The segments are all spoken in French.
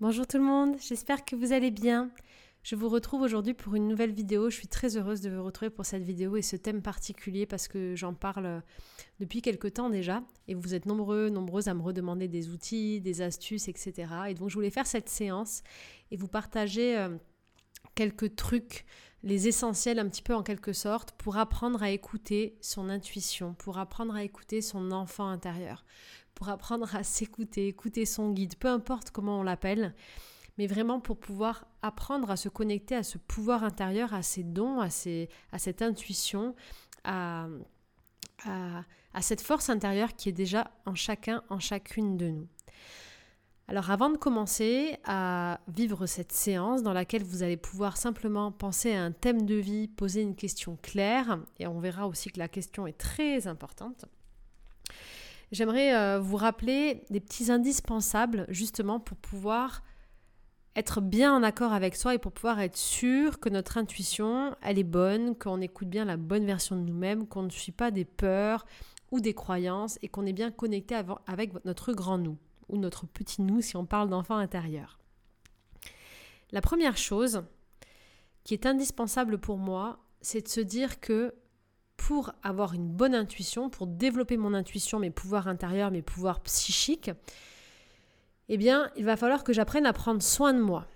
Bonjour tout le monde, j'espère que vous allez bien. Je vous retrouve aujourd'hui pour une nouvelle vidéo. Je suis très heureuse de vous retrouver pour cette vidéo et ce thème particulier parce que j'en parle depuis quelques temps déjà et vous êtes nombreux, nombreuses à me redemander des outils, des astuces, etc. Et donc je voulais faire cette séance et vous partager euh, quelques trucs, les essentiels un petit peu en quelque sorte, pour apprendre à écouter son intuition, pour apprendre à écouter son enfant intérieur pour apprendre à s'écouter, écouter son guide, peu importe comment on l'appelle, mais vraiment pour pouvoir apprendre à se connecter à ce pouvoir intérieur, à ses dons, à, à cette intuition, à, à, cette force intérieure qui est déjà en chacun, en chacune de nous. Alors avant de commencer à vivre cette séance dans laquelle vous allez pouvoir simplement penser à un thème de vie, poser une question claire, et on verra aussi que la question est très importante, j'aimerais euh, vous rappeler des petits indispensables justement pour pouvoir être bien en accord avec soi et pour pouvoir être sûr que notre intuition, elle est bonne, qu'on écoute bien la bonne version de nous-mêmes, qu'on ne suit pas des peurs ou des croyances et qu'on est bien connecté avec notre grand nous ou notre petit nous si on parle d'enfant intérieur. La première chose qui est indispensable pour moi, c'est de se dire que pour avoir une bonne intuition, pour développer mon intuition, mes pouvoirs intérieurs, mes pouvoirs psychiques, eh bien, il va falloir que j'apprenne à prendre soin de moi.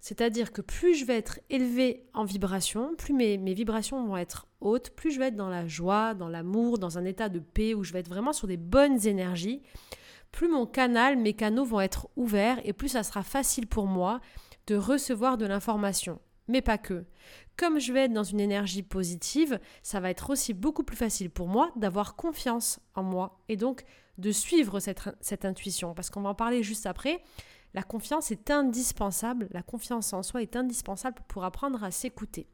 C'est-à-dire que plus je vais être élevé en vibration, plus mes, mes, vibrations vont être hautes, plus je vais être dans la joie, dans l'amour, dans un état de paix, où je vais être vraiment sur des bonnes énergies, plus mon canal, mes canaux vont être ouverts et plus ça sera facile pour moi de recevoir de l'information mais pas que. Comme je vais être dans une énergie positive, ça va être aussi beaucoup plus facile pour moi d'avoir confiance en moi et donc de suivre cette, intuition. Parce qu'on va en parler juste après. La confiance est indispensable, la confiance en soi est indispensable pour apprendre à s'écouter.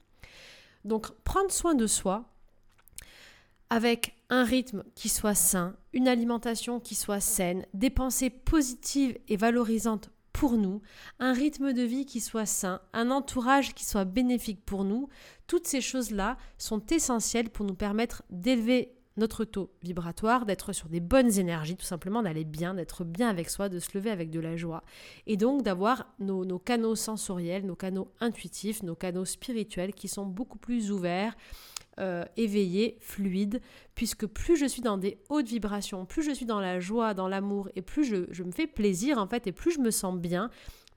Donc prendre soin de soi avec un rythme qui soit sain, une alimentation qui soit saine, des pensées positives et valorisantes pour nous, un rythme de vie qui soit sain, un entourage qui soit bénéfique pour nous, toutes ces choses-là sont essentielles pour nous permettre d'élever notre taux vibratoire, d'être sur des bonnes énergies, tout simplement d'aller bien, d'être bien avec soi, de se lever avec de la joie, et donc d'avoir nos, canaux sensoriels, nos canaux intuitifs, nos canaux spirituels qui sont beaucoup plus ouverts, euh, éveillé, fluide, puisque plus je suis dans des hautes vibrations, plus je suis dans la joie, dans l'amour, et plus je, me fais plaisir en fait, et plus je me sens bien,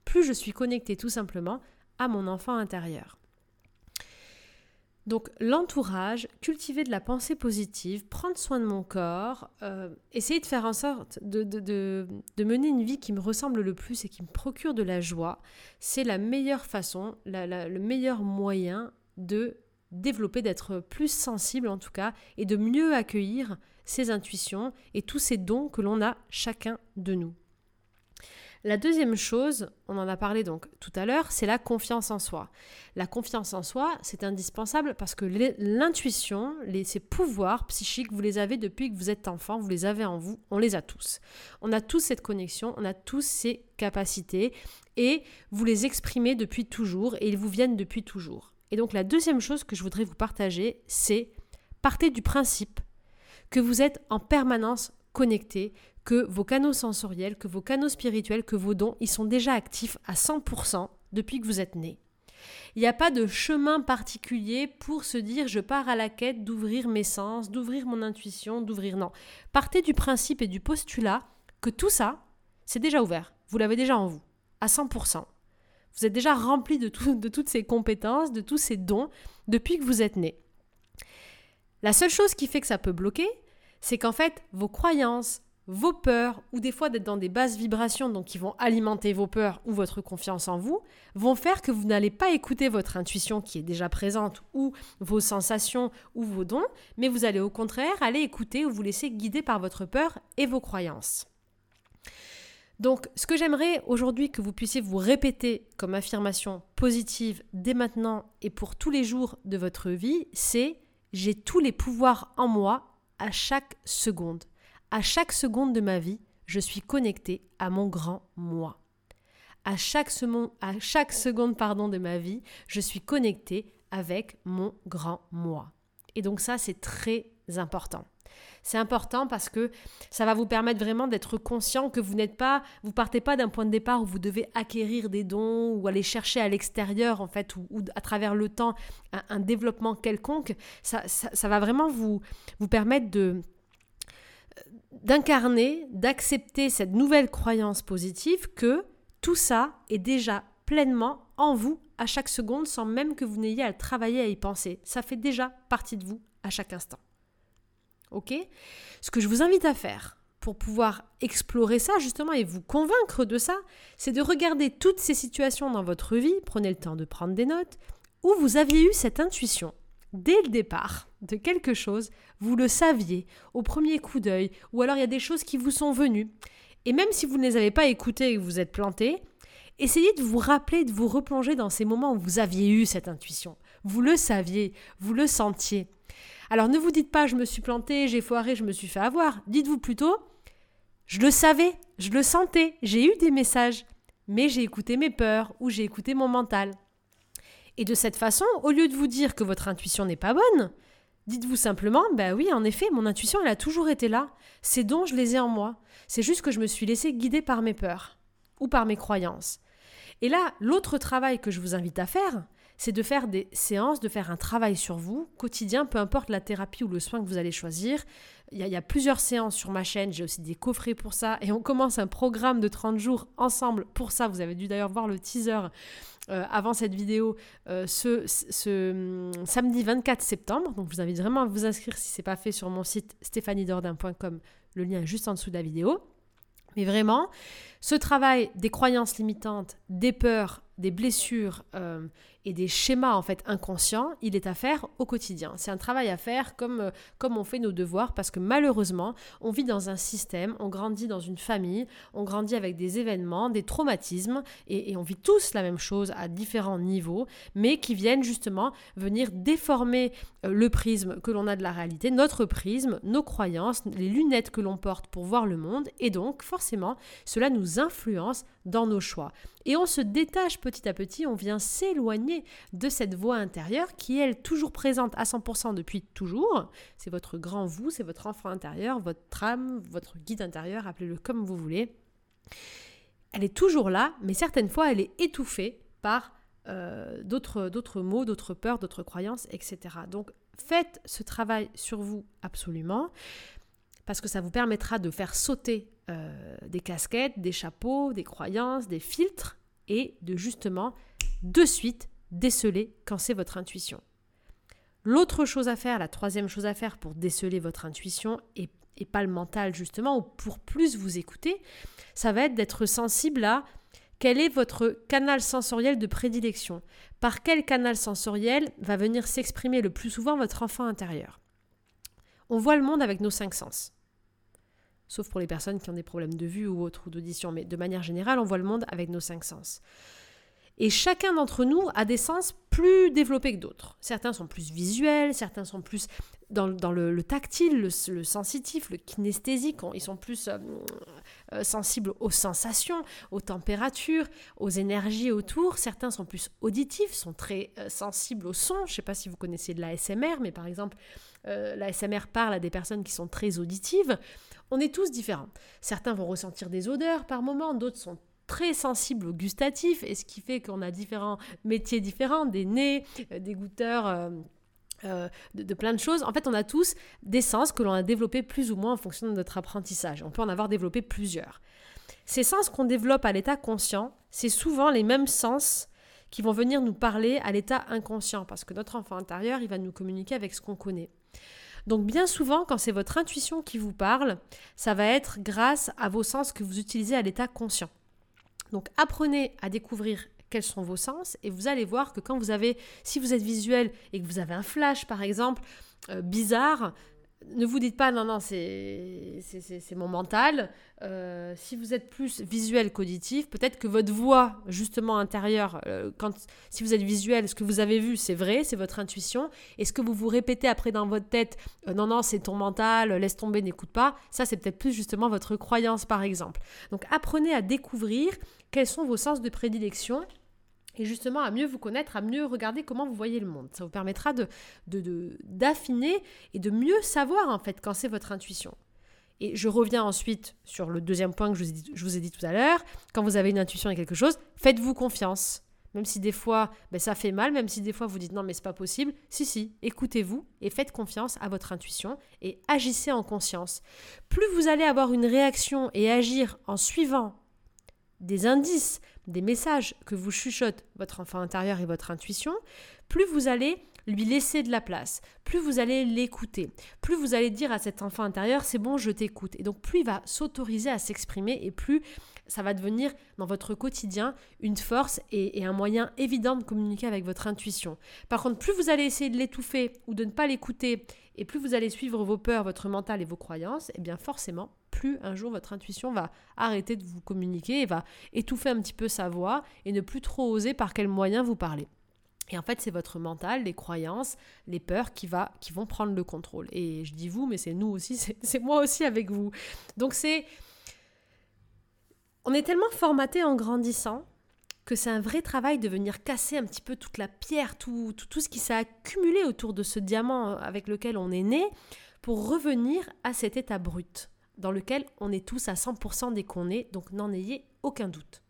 plus je suis connectée tout simplement à mon enfant intérieur. Donc l'entourage, cultiver de la pensée positive, prendre soin de mon corps, euh, essayer de faire en sorte de, mener une vie qui me ressemble le plus et qui me procure de la joie, c'est la meilleure façon, le meilleur moyen de développer, d'être plus sensible en tout cas, et de mieux accueillir ses intuitions et tous ces dons que l'on a chacun de nous. La deuxième chose, on en a parlé donc tout à l'heure, c'est la confiance en soi. La confiance en soi, c'est indispensable parce que l'intuition, ces pouvoirs psychiques, vous les avez depuis que vous êtes enfant, vous les avez en vous, on les a tous. On a tous cette connexion, on a tous ces capacités et vous les exprimez depuis toujours et ils vous viennent depuis toujours. Et donc la deuxième chose que je voudrais vous partager, c'est partez du principe que vous êtes en permanence connecté, que vos canaux sensoriels, que vos canaux spirituels, que vos dons, ils sont déjà actifs à 100% depuis que vous êtes né. Il n'y a pas de chemin particulier pour se dire je pars à la quête d'ouvrir mes sens, d'ouvrir mon intuition, d'ouvrir non. Partez du principe et du postulat que tout ça, c'est déjà ouvert. Vous l'avez déjà en vous, à 100%. Vous êtes déjà rempli de, toutes ces compétences, de tous ces dons depuis que vous êtes né. La seule chose qui fait que ça peut bloquer, c'est qu'en fait, vos croyances, vos peurs, ou des fois d'être dans des basses vibrations, donc qui vont alimenter vos peurs ou votre confiance en vous, vont faire que vous n'allez pas écouter votre intuition qui est déjà présente, ou vos sensations, ou vos dons, mais vous allez au contraire aller écouter ou vous laisser guider par votre peur et vos croyances. Donc, ce que j'aimerais aujourd'hui que vous puissiez vous répéter comme affirmation positive dès maintenant et pour tous les jours de votre vie, c'est j'ai tous les pouvoirs en moi à chaque seconde. À chaque seconde de ma vie, je suis connecté à mon grand moi. À chaque, seconde de ma vie, je suis connecté avec mon grand moi. Et donc ça, c'est très important. C'est important parce que ça va vous permettre vraiment d'être conscient que vous n'êtes pas, vous partez pas d'un point de départ où vous devez acquérir des dons ou aller chercher à l'extérieur en fait ou, à travers le temps un, développement quelconque. Ça, ça, va vraiment vous, vous permettre de d'incarner, d'accepter cette nouvelle croyance positive que tout ça est déjà pleinement en vous à chaque seconde sans même que vous n'ayez à travailler à y penser. Ça fait déjà partie de vous à chaque instant. Ok? Ce que je vous invite à faire pour pouvoir explorer ça justement et vous convaincre de ça, c'est de regarder toutes ces situations dans votre vie, prenez le temps de prendre des notes, où vous aviez eu cette intuition dès le départ de quelque chose, vous le saviez au premier coup d'œil, ou alors il y a des choses qui vous sont venues. Et même si vous ne les avez pas écoutées et vous êtes planté, essayez de vous rappeler, de vous replonger dans ces moments où vous aviez eu cette intuition. Vous le saviez, vous le sentiez. Alors ne vous dites pas je me suis planté, j'ai foiré, je me suis fait avoir. Dites-vous plutôt je le savais, je le sentais, j'ai eu des messages, mais j'ai écouté mes peurs ou j'ai écouté mon mental. Et de cette façon, au lieu de vous dire que votre intuition n'est pas bonne, dites-vous simplement ben oui, en effet, mon intuition, elle a toujours été là. Ces dons, je les ai en moi. C'est juste que je me suis laissé guider par mes peurs ou par mes croyances. Et là, l'autre travail que je vous invite à faire, c'est de faire des séances, de faire un travail sur vous, quotidien, peu importe la thérapie ou le soin que vous allez choisir. Il y, a, plusieurs séances sur ma chaîne, j'ai aussi des coffrets pour ça, et on commence un programme de 30 jours ensemble pour ça. Vous avez dû d'ailleurs voir le teaser euh, avant cette vidéo euh, ce, hum, samedi 24 septembre. Donc je vous invite vraiment à vous inscrire si ce n'est pas fait sur mon site stéphaniedordin.com. Le lien est juste en dessous de la vidéo. Mais vraiment, ce travail des croyances limitantes, des peurs, des blessures euh, et des schémas en fait inconscients, il est à faire au quotidien. C'est un travail à faire comme, euh, comme on fait nos devoirs parce que malheureusement, on vit dans un système, on grandit dans une famille, on grandit avec des événements, des traumatismes et, on vit tous la même chose à différents niveaux, mais qui viennent justement venir déformer euh, le prisme que l'on a de la réalité, notre prisme, nos croyances, les lunettes que l'on porte pour voir le monde et donc forcément cela nous influence dans nos choix. Et on se détache petit à petit, on vient s'éloigner de cette voix intérieure qui est, elle, toujours présente à 100% depuis toujours. C'est votre grand vous, c'est votre enfant intérieur, votre âme, votre guide intérieur, appelez-le comme vous voulez. Elle est toujours là, mais certaines fois, elle est étouffée par euh, d'autres mots, d'autres peurs, d'autres croyances, etc. Donc, faites ce travail sur vous absolument parce que ça vous permettra de faire sauter euh, des casquettes, des chapeaux, des croyances, des filtres, et de justement, de suite, déceler quand c'est votre intuition. L'autre chose à faire, la troisième chose à faire pour déceler votre intuition, et, et pas le mental justement, ou pour plus vous écouter, ça va être d'être sensible à quel est votre canal sensoriel de prédilection. Par quel canal sensoriel va venir s'exprimer le plus souvent votre enfant intérieur? On voit le monde avec nos cinq sens sauf pour les personnes qui ont des problèmes de vue ou autre, ou d'audition, mais de manière générale, on voit le monde avec nos cinq sens. Et chacun d'entre nous a des sens plus développés que d'autres. Certains sont plus visuels, certains sont plus dans, le, tactile, le, sensitif, le kinesthésique. Ils sont plus euh, euh, sensibles aux sensations, aux températures, aux énergies autour. Certains sont plus auditifs, sont très euh, sensibles au son. Je ne sais pas si vous connaissez de l'ASMR, mais par exemple, l'ASMR parle à des personnes qui sont très auditives. On est tous différents. Certains vont ressentir des odeurs par moment, d'autres sont très sensibles au gustatif, et ce qui fait qu'on a différents métiers différents, des nez, euh, des goûteurs. Euh, euh, de, plein de choses. En fait, on a tous des sens que l'on a développés plus ou moins en fonction de notre apprentissage. On peut en avoir développé plusieurs. Ces sens qu'on développe à l'état conscient, c'est souvent les mêmes sens qui vont venir nous parler à l'état inconscient, parce que notre enfant intérieur, il va nous communiquer avec ce qu'on connaît. Donc bien souvent, quand c'est votre intuition qui vous parle, ça va être grâce à vos sens que vous utilisez à l'état conscient. Donc apprenez à découvrir quels sont vos sens et vous allez voir que quand vous avez, si vous êtes visuel et que vous avez un flash par exemple, euh, bizarre, ne vous dites pas non, non, c'est mon mental. Euh, si vous êtes plus visuel qu'auditif, peut-être que votre voix, justement intérieure, euh, quand, si vous êtes visuel, ce que vous avez vu, c'est vrai, c'est votre intuition. Et ce que vous vous répétez après dans votre tête, euh, non, non, c'est ton mental, laisse tomber, n'écoute pas, ça, c'est peut-être plus justement votre croyance, par exemple. Donc apprenez à découvrir quels sont vos sens de prédilection et justement à mieux vous connaître, à mieux regarder comment vous voyez le monde. Ça vous permettra de, d'affiner et de mieux savoir en fait quand c'est votre intuition. Et je reviens ensuite sur le deuxième point que je vous ai dit, je vous ai dit tout à l'heure. Quand vous avez une intuition et quelque chose, faites-vous confiance. Même si des fois ben, ça fait mal, même si des fois vous dites non mais c'est pas possible, si si, écoutez-vous et faites confiance à votre intuition et agissez en conscience. Plus vous allez avoir une réaction et agir en suivant des indices, des messages que vous chuchote votre enfant intérieur et votre intuition, plus vous allez lui laisser de la place, plus vous allez l'écouter, plus vous allez dire à cet enfant intérieur c'est bon, je t'écoute. Et donc plus il va s'autoriser à s'exprimer et plus ça va devenir dans votre quotidien une force et, un moyen évident de communiquer avec votre intuition. Par contre, plus vous allez essayer de l'étouffer ou de ne pas l'écouter et plus vous allez suivre vos peurs, votre mental et vos croyances, et eh bien forcément, plus un jour votre intuition va arrêter de vous communiquer et va étouffer un petit peu sa voix et ne plus trop oser par quel moyen vous parler. Et en fait, c'est votre mental, les croyances, les peurs qui, va, qui vont prendre le contrôle. Et je dis vous, mais c'est nous aussi, c'est moi aussi avec vous. Donc c'est... On est tellement formaté en grandissant que c'est un vrai travail de venir casser un petit peu toute la pierre, tout, tout, tout ce qui s'est accumulé autour de ce diamant avec lequel on est né, pour revenir à cet état brut, dans lequel on est tous à 100% dès qu'on est, donc n'en ayez aucun doute.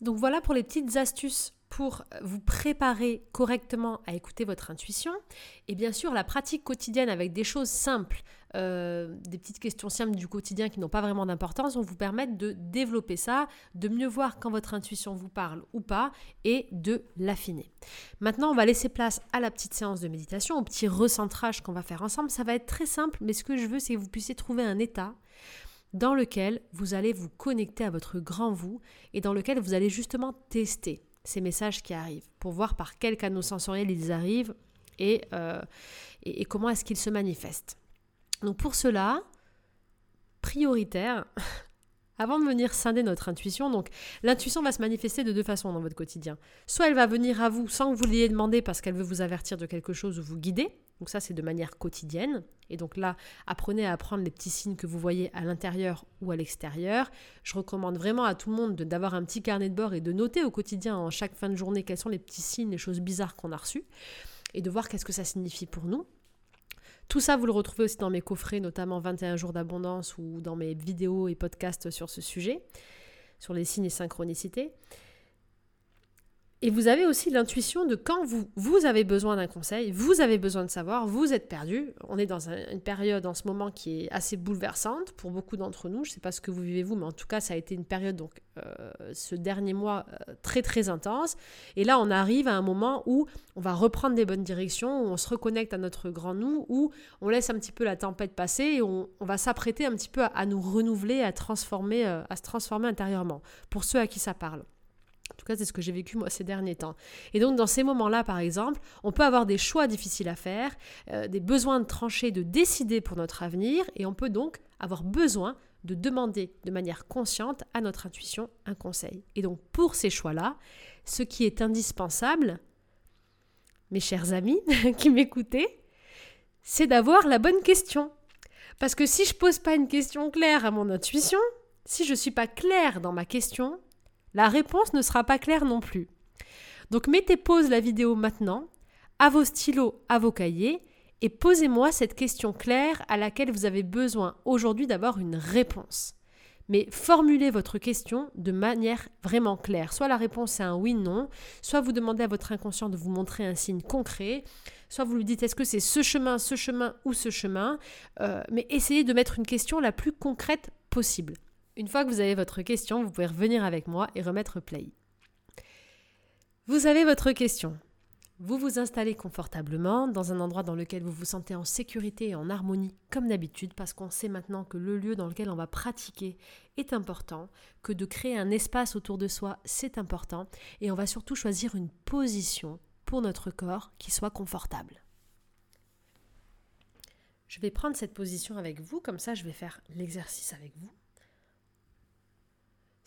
Donc voilà pour les petites astuces pour vous préparer correctement à écouter votre intuition. Et bien sûr, la pratique quotidienne avec des choses simples, euh, des petites questions simples du quotidien qui n'ont pas vraiment d'importance, vont vous permettre de développer ça, de mieux voir quand votre intuition vous parle ou pas, et de l'affiner. Maintenant, on va laisser place à la petite séance de méditation, au petit recentrage qu'on va faire ensemble. Ça va être très simple, mais ce que je veux, c'est que vous puissiez trouver un état dans lequel vous allez vous connecter à votre grand vous et dans lequel vous allez justement tester ces messages qui arrivent, pour voir par quel canaux sensoriels ils arrivent euh, et, et, comment est-ce qu'ils se manifestent. Donc pour cela, prioritaire, avant de venir scinder notre intuition, donc l'intuition va se manifester de deux façons dans votre quotidien. Soit elle va venir à vous sans que vous l'ayez demandé parce qu'elle veut vous avertir de quelque chose ou vous guider, donc ça, c'est de manière quotidienne. Et donc là, apprenez à apprendre les petits signes que vous voyez à l'intérieur ou à l'extérieur. Je recommande vraiment à tout le monde d'avoir un petit carnet de bord et de noter au quotidien, en chaque fin de journée, quels sont les petits signes, les choses bizarres qu'on a reçues, et de voir qu'est-ce que ça signifie pour nous. Tout ça, vous le retrouvez aussi dans mes coffrets, notamment 21 jours d'abondance ou dans mes vidéos et podcasts sur ce sujet, sur les signes et synchronicités. Et vous avez aussi l'intuition de quand vous, vous avez besoin d'un conseil, vous avez besoin de savoir, vous êtes perdu. On est dans une période en ce moment qui est assez bouleversante pour beaucoup d'entre nous. Je ne sais pas ce que vous vivez vous, mais en tout cas, ça a été une période, donc euh, ce dernier mois, euh, très très intense. Et là, on arrive à un moment où on va reprendre des bonnes directions, où on se reconnecte à notre grand nous, où on laisse un petit peu la tempête passer et on, va s'apprêter un petit peu à, nous renouveler, à, transformer, euh, à se transformer intérieurement, pour ceux à qui ça parle. En tout cas, c'est ce que j'ai vécu moi ces derniers temps. Et donc, dans ces moments-là, par exemple, on peut avoir des choix difficiles à faire, euh, des besoins de trancher, de décider pour notre avenir, et on peut donc avoir besoin de demander de manière consciente à notre intuition un conseil. Et donc, pour ces choix-là, ce qui est indispensable, mes chers amis qui m'écoutez, c'est d'avoir la bonne question. Parce que si je pose pas une question claire à mon intuition, si je ne suis pas claire dans ma question, la réponse ne sera pas claire non plus. Donc mettez pause la vidéo maintenant, à vos stylos, à vos cahiers, et posez-moi cette question claire à laquelle vous avez besoin aujourd'hui d'avoir une réponse. Mais formulez votre question de manière vraiment claire. Soit la réponse est un oui, non, soit vous demandez à votre inconscient de vous montrer un signe concret, soit vous lui dites est-ce que c'est ce chemin, ce chemin ou ce chemin, euh, mais essayez de mettre une question la plus concrète possible. Une fois que vous avez votre question, vous pouvez revenir avec moi et remettre play. Vous avez votre question. Vous vous installez confortablement dans un endroit dans lequel vous vous sentez en sécurité et en harmonie comme d'habitude parce qu'on sait maintenant que le lieu dans lequel on va pratiquer est important, que de créer un espace autour de soi c'est important et on va surtout choisir une position pour notre corps qui soit confortable. Je vais prendre cette position avec vous, comme ça je vais faire l'exercice avec vous.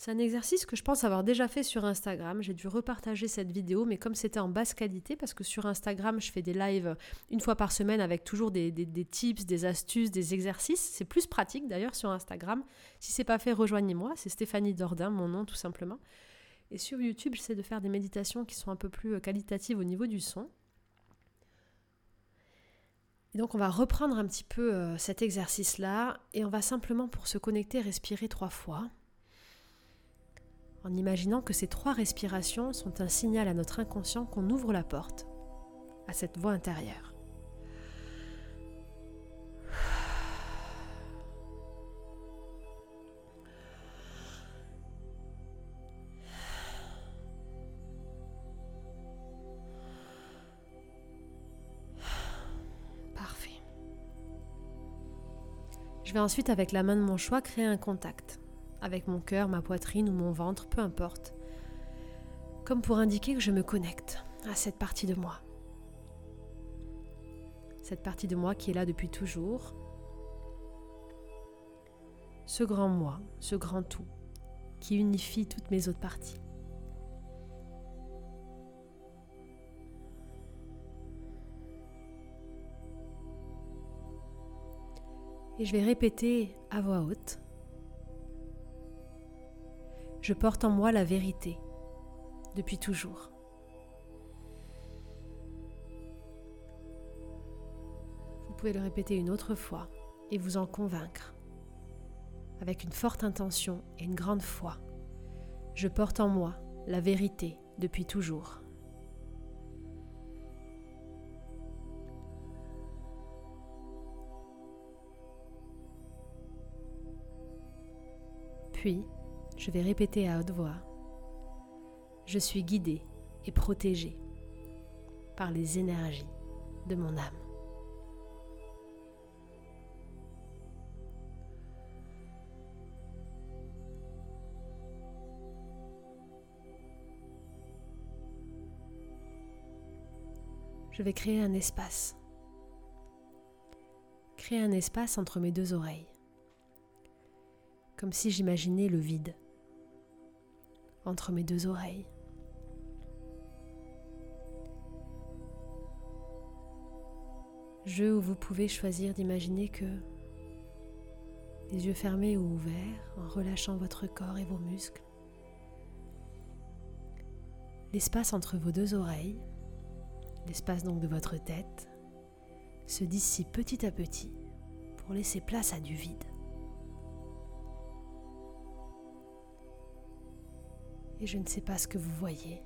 C'est un exercice que je pense avoir déjà fait sur Instagram. J'ai dû repartager cette vidéo, mais comme c'était en basse qualité, parce que sur Instagram, je fais des lives une fois par semaine avec toujours des, tips, des astuces, des exercices. C'est plus pratique d'ailleurs sur Instagram. Si c'est pas fait, rejoignez-moi. C'est Stéphanie Dordain, mon nom tout simplement. Et sur YouTube, j'essaie de faire des méditations qui sont un peu plus qualitatives au niveau du son. Et donc on va reprendre un petit peu cet exercice-là et on va simplement pour se connecter respirer trois fois en imaginant que ces trois respirations sont un signal à notre inconscient qu'on ouvre la porte à cette voix intérieure. Parfait. Je vais ensuite, avec la main de mon choix, créer un contact avec mon cœur, ma poitrine ou mon ventre, peu importe, comme pour indiquer que je me connecte à cette partie de moi. Cette partie de moi qui est là depuis toujours. Ce grand moi, ce grand tout, qui unifie toutes mes autres parties. Et je vais répéter à voix haute je porte en moi la vérité depuis toujours. Vous pouvez le répéter une autre fois et vous en convaincre. Avec une forte intention et une grande foi, je porte en moi la vérité depuis toujours. Puis, je vais répéter à haute voix. Je suis guidée et protégée par les énergies de mon âme. Je vais créer un espace. Créer un espace entre mes deux oreilles. Comme si j'imaginais le vide entre mes deux oreilles. Jeu où vous pouvez choisir d'imaginer que les yeux fermés ou ouverts, en relâchant votre corps et vos muscles, l'espace entre vos deux oreilles, l'espace donc de votre tête, se dissipe petit à petit pour laisser place à du vide. Et je ne sais pas ce que vous voyez.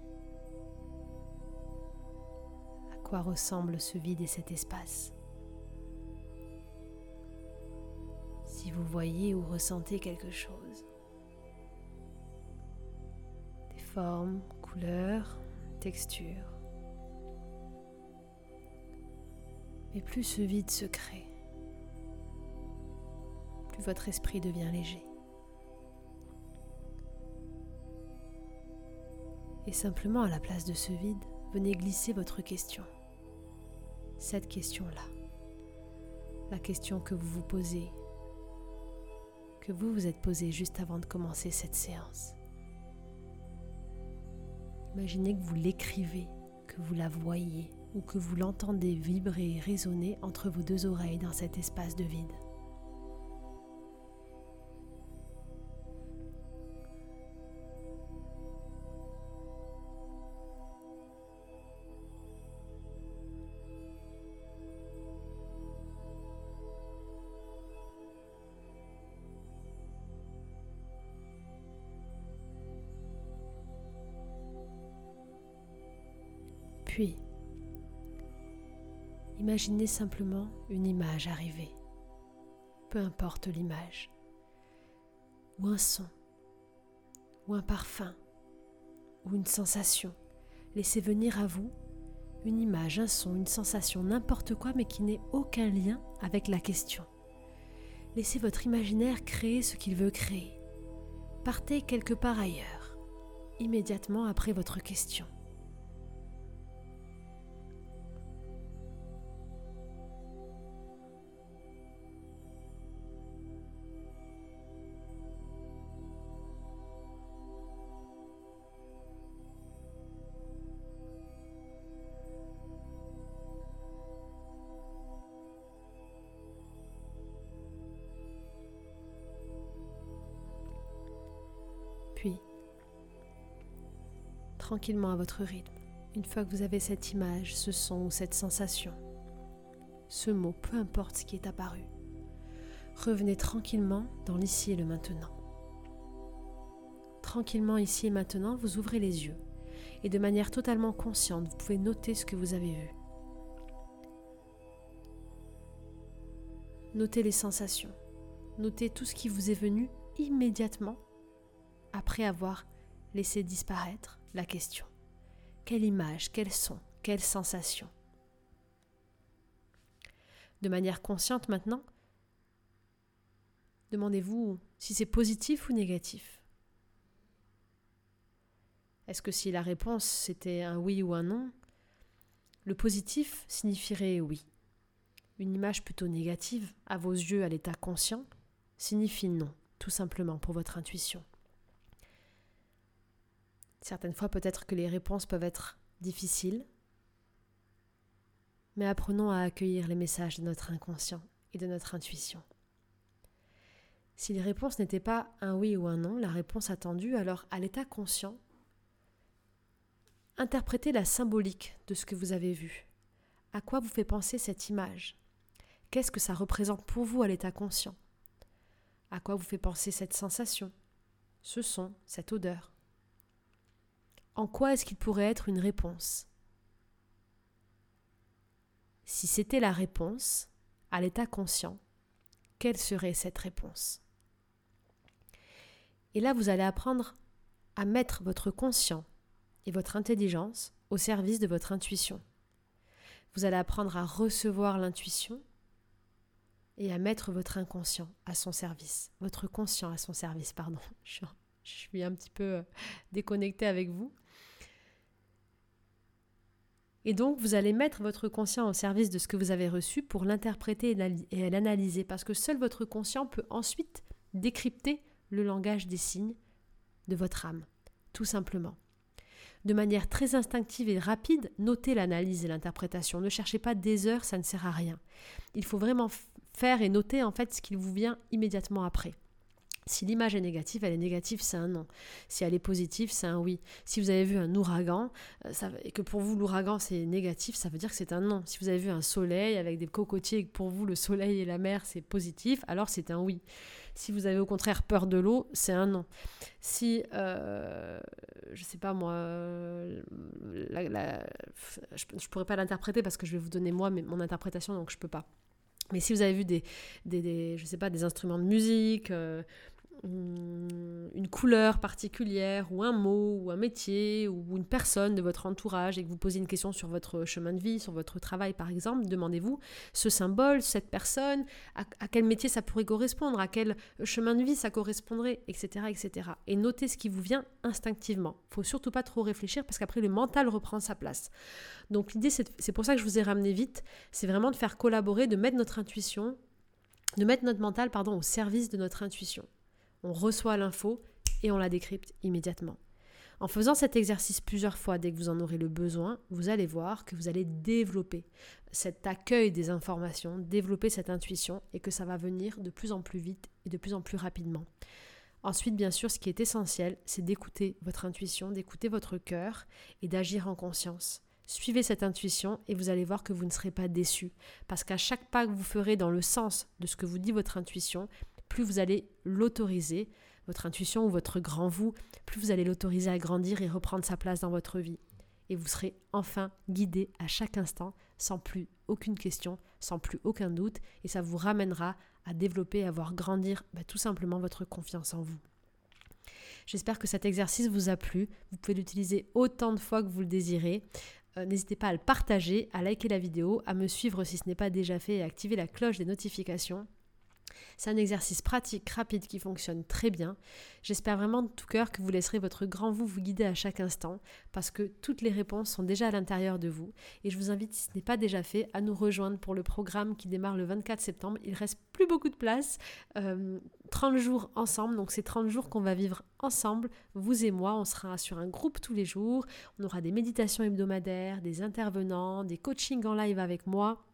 À quoi ressemble ce vide et cet espace? Si vous voyez ou ressentez quelque chose. Des formes, couleurs, textures. Mais plus ce vide se crée, plus votre esprit devient léger. Et simplement à la place de ce vide, venez glisser votre question. Cette question-là. La question que vous vous posez, que vous vous êtes posée juste avant de commencer cette séance. Imaginez que vous l'écrivez, que vous la voyez ou que vous l'entendez vibrer et résonner entre vos deux oreilles dans cet espace de vide. Puis, imaginez simplement une image arriver, peu importe l'image, ou un son, ou un parfum, ou une sensation. Laissez venir à vous une image, un son, une sensation, n'importe quoi, mais qui n'ait aucun lien avec la question. Laissez votre imaginaire créer ce qu'il veut créer. Partez quelque part ailleurs, immédiatement après votre question. Tranquillement à votre rythme. Une fois que vous avez cette image, ce son ou cette sensation, ce mot, peu importe ce qui est apparu, revenez tranquillement dans l'ici et le maintenant. Tranquillement ici et maintenant, vous ouvrez les yeux et de manière totalement consciente, vous pouvez noter ce que vous avez vu. Notez les sensations. Notez tout ce qui vous est venu immédiatement après avoir laissé disparaître la question. Quelle image, quel son, quelle sensation? De manière consciente maintenant, demandez-vous si c'est positif ou négatif. Est-ce que si la réponse c'était un oui ou un non, le positif signifierait oui? Une image plutôt négative, à vos yeux, à l'état conscient, signifie non, tout simplement pour votre intuition. Certaines fois, peut-être que les réponses peuvent être difficiles, mais apprenons à accueillir les messages de notre inconscient et de notre intuition. Si les réponses n'étaient pas un oui ou un non, la réponse attendue, alors à l'état conscient, interprétez la symbolique de ce que vous avez vu. À quoi vous fait penser cette image? Qu'est-ce que ça représente pour vous à l'état conscient? À quoi vous fait penser cette sensation, ce son, cette odeur? En quoi est-ce qu'il pourrait être une réponse? Si c'était la réponse, à l'état conscient, quelle serait cette réponse? Et là, vous allez apprendre à mettre votre conscient et votre intelligence au service de votre intuition. Vous allez apprendre à recevoir l'intuition et à mettre votre inconscient à son service, votre conscient à son service, pardon. Je suis un petit peu euh, déconnectée avec vous. Et donc, vous allez mettre votre conscient au service de ce que vous avez reçu pour l'interpréter et l'analyser, parce que seul votre conscient peut ensuite décrypter le langage des signes de votre âme, tout simplement. De manière très instinctive et rapide, notez l'analyse et l'interprétation. Ne cherchez pas des heures, ça ne sert à rien. Il faut vraiment faire et noter en fait ce qui vous vient immédiatement après. Si l'image est négative, elle est négative, c'est un non. Si elle est positive, c'est un oui. Si vous avez vu un ouragan euh, et que pour vous l'ouragan c'est négatif, ça veut dire que c'est un non. Si vous avez vu un soleil avec des cocotiers et que pour vous le soleil et la mer c'est positif, alors c'est un oui. Si vous avez au contraire peur de l'eau, c'est un non. Si, euh, je sais pas moi, je, ne pourrais pas l'interpréter parce que je vais vous donner moi mon interprétation, donc je peux pas. Mais si vous avez vu des, des, je sais pas, des instruments de musique, euh, une couleur particulière ou un mot ou un métier ou une personne de votre entourage et que vous posez une question sur votre chemin de vie, sur votre travail par exemple, demandez-vous ce symbole, cette personne, à, quel métier ça pourrait correspondre, à quel chemin de vie ça correspondrait, etc. etc. Et notez ce qui vous vient instinctivement. Il faut surtout pas trop réfléchir parce qu'après le mental reprend sa place. Donc l'idée, c'est pour ça que je vous ai ramené vite, c'est vraiment de faire collaborer, de mettre notre intuition, de mettre notre mental pardon, au service de notre intuition. On reçoit l'info et on la décrypte immédiatement. En faisant cet exercice plusieurs fois dès que vous en aurez le besoin, vous allez voir que vous allez développer cet accueil des informations, développer cette intuition et que ça va venir de plus en plus vite et de plus en plus rapidement. Ensuite, bien sûr, ce qui est essentiel, c'est d'écouter votre intuition, d'écouter votre cœur et d'agir en conscience. Suivez cette intuition et vous allez voir que vous ne serez pas déçu. Parce qu'à chaque pas que vous ferez dans le sens de ce que vous dit votre intuition, plus vous allez l'autoriser, votre intuition ou votre grand vous, plus vous allez l'autoriser à grandir et reprendre sa place dans votre vie. Et vous serez enfin guidé à chaque instant, sans plus aucune question, sans plus aucun doute, et ça vous ramènera à développer, à voir grandir bah, tout simplement votre confiance en vous. J'espère que cet exercice vous a plu. Vous pouvez l'utiliser autant de fois que vous le désirez. Euh, n'hésitez pas à le partager, à liker la vidéo, à me suivre si ce n'est pas déjà fait et à activer la cloche des notifications. C'est un exercice pratique, rapide, qui fonctionne très bien. J'espère vraiment de tout cœur que vous laisserez votre grand vous vous guider à chaque instant, parce que toutes les réponses sont déjà à l'intérieur de vous. Et je vous invite, si ce n'est pas déjà fait, à nous rejoindre pour le programme qui démarre le 24 septembre. Il reste plus beaucoup de place. 30 euh, jours ensemble, donc c'est 30 jours qu'on va vivre ensemble, vous et moi. On sera sur un groupe tous les jours. On aura des méditations hebdomadaires, des intervenants, des coachings en live avec moi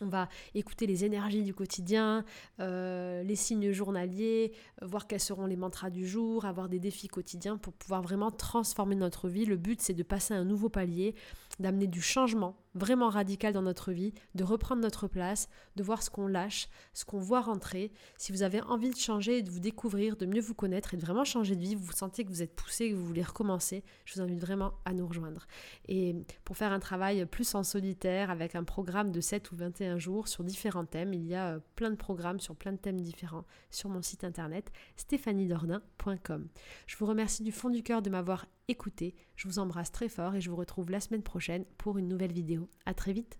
On va écouter les énergies du quotidien, euh, les signes journaliers, euh, voir quels seront les mantras du jour, avoir des défis quotidiens pour pouvoir vraiment transformer notre vie. Le but, c'est de passer à un nouveau palier, d'amener du changement vraiment radical dans notre vie, de reprendre notre place, de voir ce qu'on lâche, ce qu'on voit rentrer. Si vous avez envie de changer et de vous découvrir, de mieux vous connaître et de vraiment changer de vie, vous sentez que vous êtes poussé, que vous voulez recommencer, je vous invite vraiment à nous rejoindre. Et pour faire un travail plus en solitaire avec un programme de 7 ou 21 jours sur différents thèmes, il y a euh, plein de programmes sur plein de thèmes différents sur mon site internet stéphaniedordin.com. Je vous remercie du fond du cœur de m'avoir écouté. Je vous embrasse très fort et je vous retrouve la semaine prochaine pour une nouvelle vidéo. À très vite.